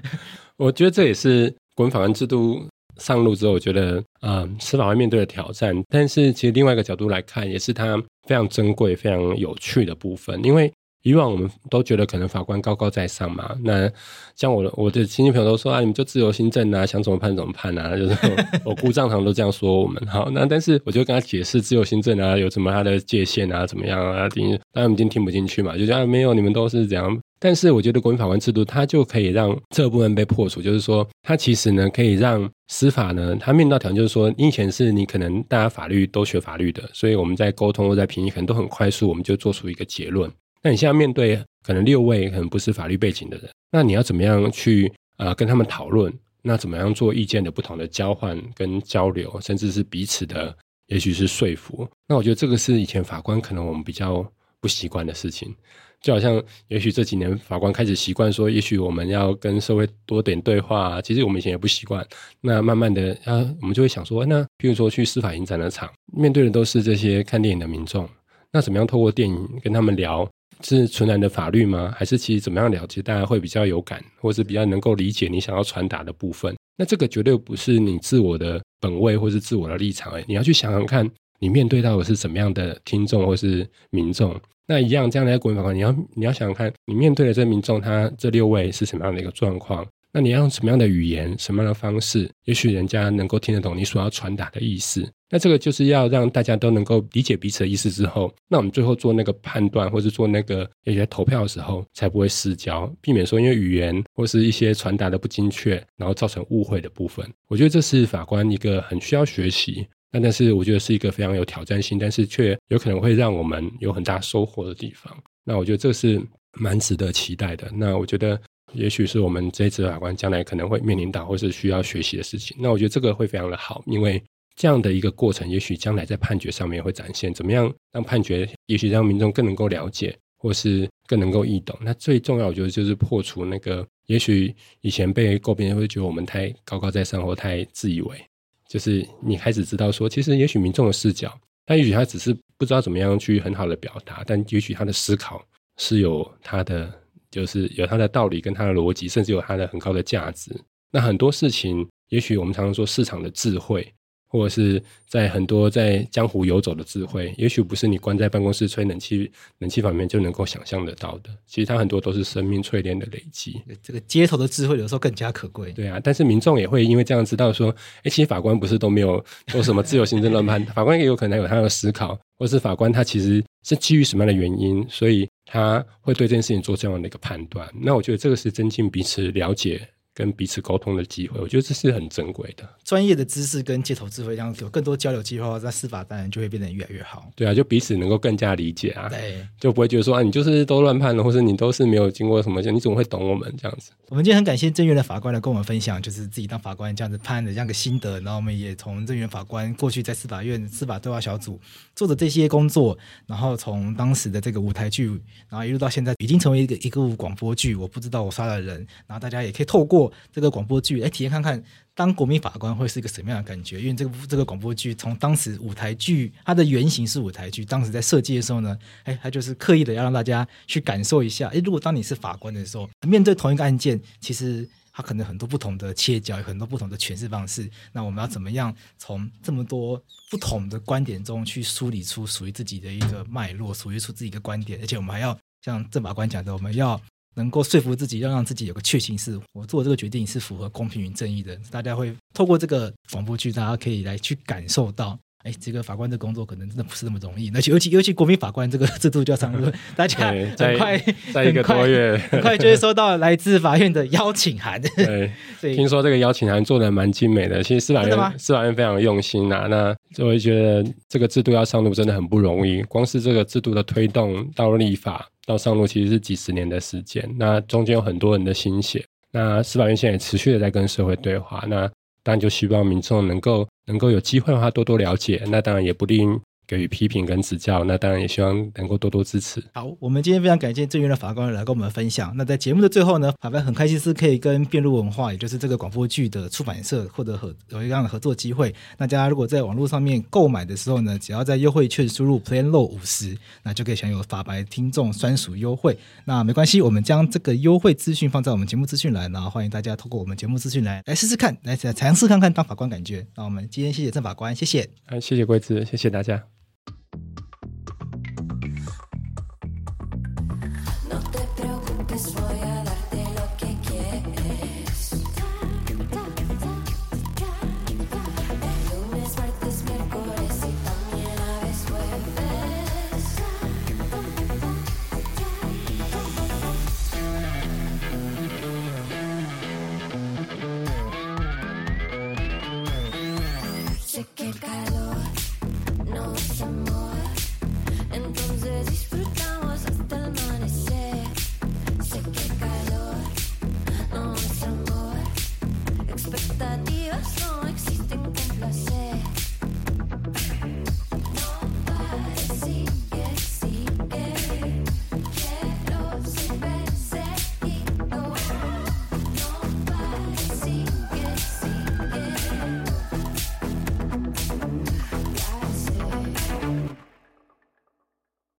我觉得这也是国民法官制度上路之后，我觉得嗯，司法会面对的挑战。但是其实另外一个角度来看，也是它非常珍贵、非常有趣的部分，因为。以往我们都觉得可能法官高高在上嘛，那像我的我的亲戚朋友都说啊，你们就自由心证啊，想怎么判怎么判啊，就是 我姑丈他们都这样说我们。好，那但是我就跟他解释自由心证啊，有什么它的界限啊，怎么样啊？听，当然我们已经听不进去嘛，就觉得啊，没有，你们都是这样。但是我觉得国民法官制度它就可以让这部分被破除，就是说它其实呢可以让司法呢，它面到条件就是说，以前是你可能大家法律都学法律的，所以我们在沟通或在评议可能都很快速，我们就做出一个结论。那你现在面对可能六位可能不是法律背景的人，那你要怎么样去、呃、跟他们讨论？那怎么样做意见的不同的交换跟交流，甚至是彼此的，也许是说服？那我觉得这个是以前法官可能我们比较不习惯的事情。就好像也许这几年法官开始习惯说，也许我们要跟社会多点对话。其实我们以前也不习惯。那慢慢的啊，我们就会想说，那比如说去司法影展的场，面对的都是这些看电影的民众，那怎么样透过电影跟他们聊？是纯然的法律吗？还是其实怎么样了解，大家会比较有感，或是比较能够理解你想要传达的部分？那这个绝对不是你自我的本位或是自我的立场诶，你要去想想看，你面对到的是怎么样的听众或是民众。那一样，这样的国民法官，你要你要想想看，你面对的这民众，他这六位是什么样的一个状况？那你要用什么样的语言、什么样的方式，也许人家能够听得懂你所要传达的意思。那这个就是要让大家都能够理解彼此的意思之后，那我们最后做那个判断，或是做那个一些投票的时候，才不会失焦，避免说因为语言或是一些传达的不精确，然后造成误会的部分。我觉得这是法官一个很需要学习，但但是我觉得是一个非常有挑战性，但是却有可能会让我们有很大收获的地方。那我觉得这是蛮值得期待的。那我觉得。也许是我们这一次法官将来可能会面临到或是需要学习的事情。那我觉得这个会非常的好，因为这样的一个过程，也许将来在判决上面会展现怎么样让判决，也许让民众更能够了解，或是更能够易懂。那最重要，我觉得就是破除那个，也许以前被诟病会觉得我们太高高在上或太自以为，就是你开始知道说，其实也许民众的视角，但也许他只是不知道怎么样去很好的表达，但也许他的思考是有他的。就是有他的道理跟他的逻辑，甚至有他的很高的价值。那很多事情，也许我们常常说市场的智慧，或者是在很多在江湖游走的智慧，也许不是你关在办公室吹冷气、冷气房里面就能够想象得到的。其实它很多都是生命淬炼的累积。这个街头的智慧有时候更加可贵。对啊，但是民众也会因为这样知道说，哎，其实法官不是都没有做什么自由行政论判，法官也有可能有他的思考，或是法官他其实是基于什么样的原因，所以。他会对这件事情做这样的一个判断，那我觉得这个是增进彼此了解跟彼此沟通的机会，我觉得这是很珍贵的。专业的知识跟街头智慧，这样有更多交流机会，那司法当然就会变得越来越好。对啊，就彼此能够更加理解啊，对，就不会觉得说啊，你就是都乱判了，或者你都是没有经过什么，你怎么会懂我们这样子？我们今天很感谢正院的法官来跟我们分享，就是自己当法官这样子判的这样个心得。然后我们也从正院法官过去在司法院司法对话小组做的这些工作，然后从当时的这个舞台剧，然后一路到现在已经成为一个一个广播剧。我不知道我杀了人，然后大家也可以透过这个广播剧来体验看看，当国民法官会是一个什么样的感觉？因为这个这个广播剧从当时舞台剧它的原型是舞台剧，当时在设计的时候呢，哎，它就是刻意的要让大家去感受一下，哎，如果当你是法官的时候，面对同一个案件，其实它可能很多不同的切角，有很多不同的诠释方式。那我们要怎么样从这么多不同的观点中去梳理出属于自己的一个脉络，属于出自己的观点？而且我们还要像郑法官讲的，我们要。能够说服自己，要让自己有个确信，是我做这个决定是符合公平与正义的。大家会透过这个广播剧，大家可以来去感受到，哎，这个法官的工作可能真的不是那么容易。而且尤其尤其国民法官这个制度就要上路，大家很快在一个多月很快就会收到来自法院的邀请函。对，以听说这个邀请函做的蛮精美的。其实司法院司法院非常用心呐、啊，那就会觉得这个制度要上路真的很不容易。光是这个制度的推动到立法。到上路其实是几十年的时间，那中间有很多人的心血。那司法院现在也持续的在跟社会对话，那当然就希望民众能够能够有机会的话多多了解，那当然也不定。给予批评跟指教，那当然也希望能够多多支持。好，我们今天非常感谢正院的法官来跟我们分享。那在节目的最后呢，法官很开心是可以跟辩论文化，也就是这个广播剧的出版社获得合有一样的合作机会。那大家如果在网络上面购买的时候呢，只要在优惠券输入 PLANLAW 五十，那就可以享有法白听众专属优惠。那没关系，我们将这个优惠资讯放在我们节目资讯栏，然后欢迎大家透过我们节目资讯来来试试看，来尝试看看当法官感觉。那我们今天谢谢郑法官，谢谢。啊，谢谢贵枝，谢谢大家。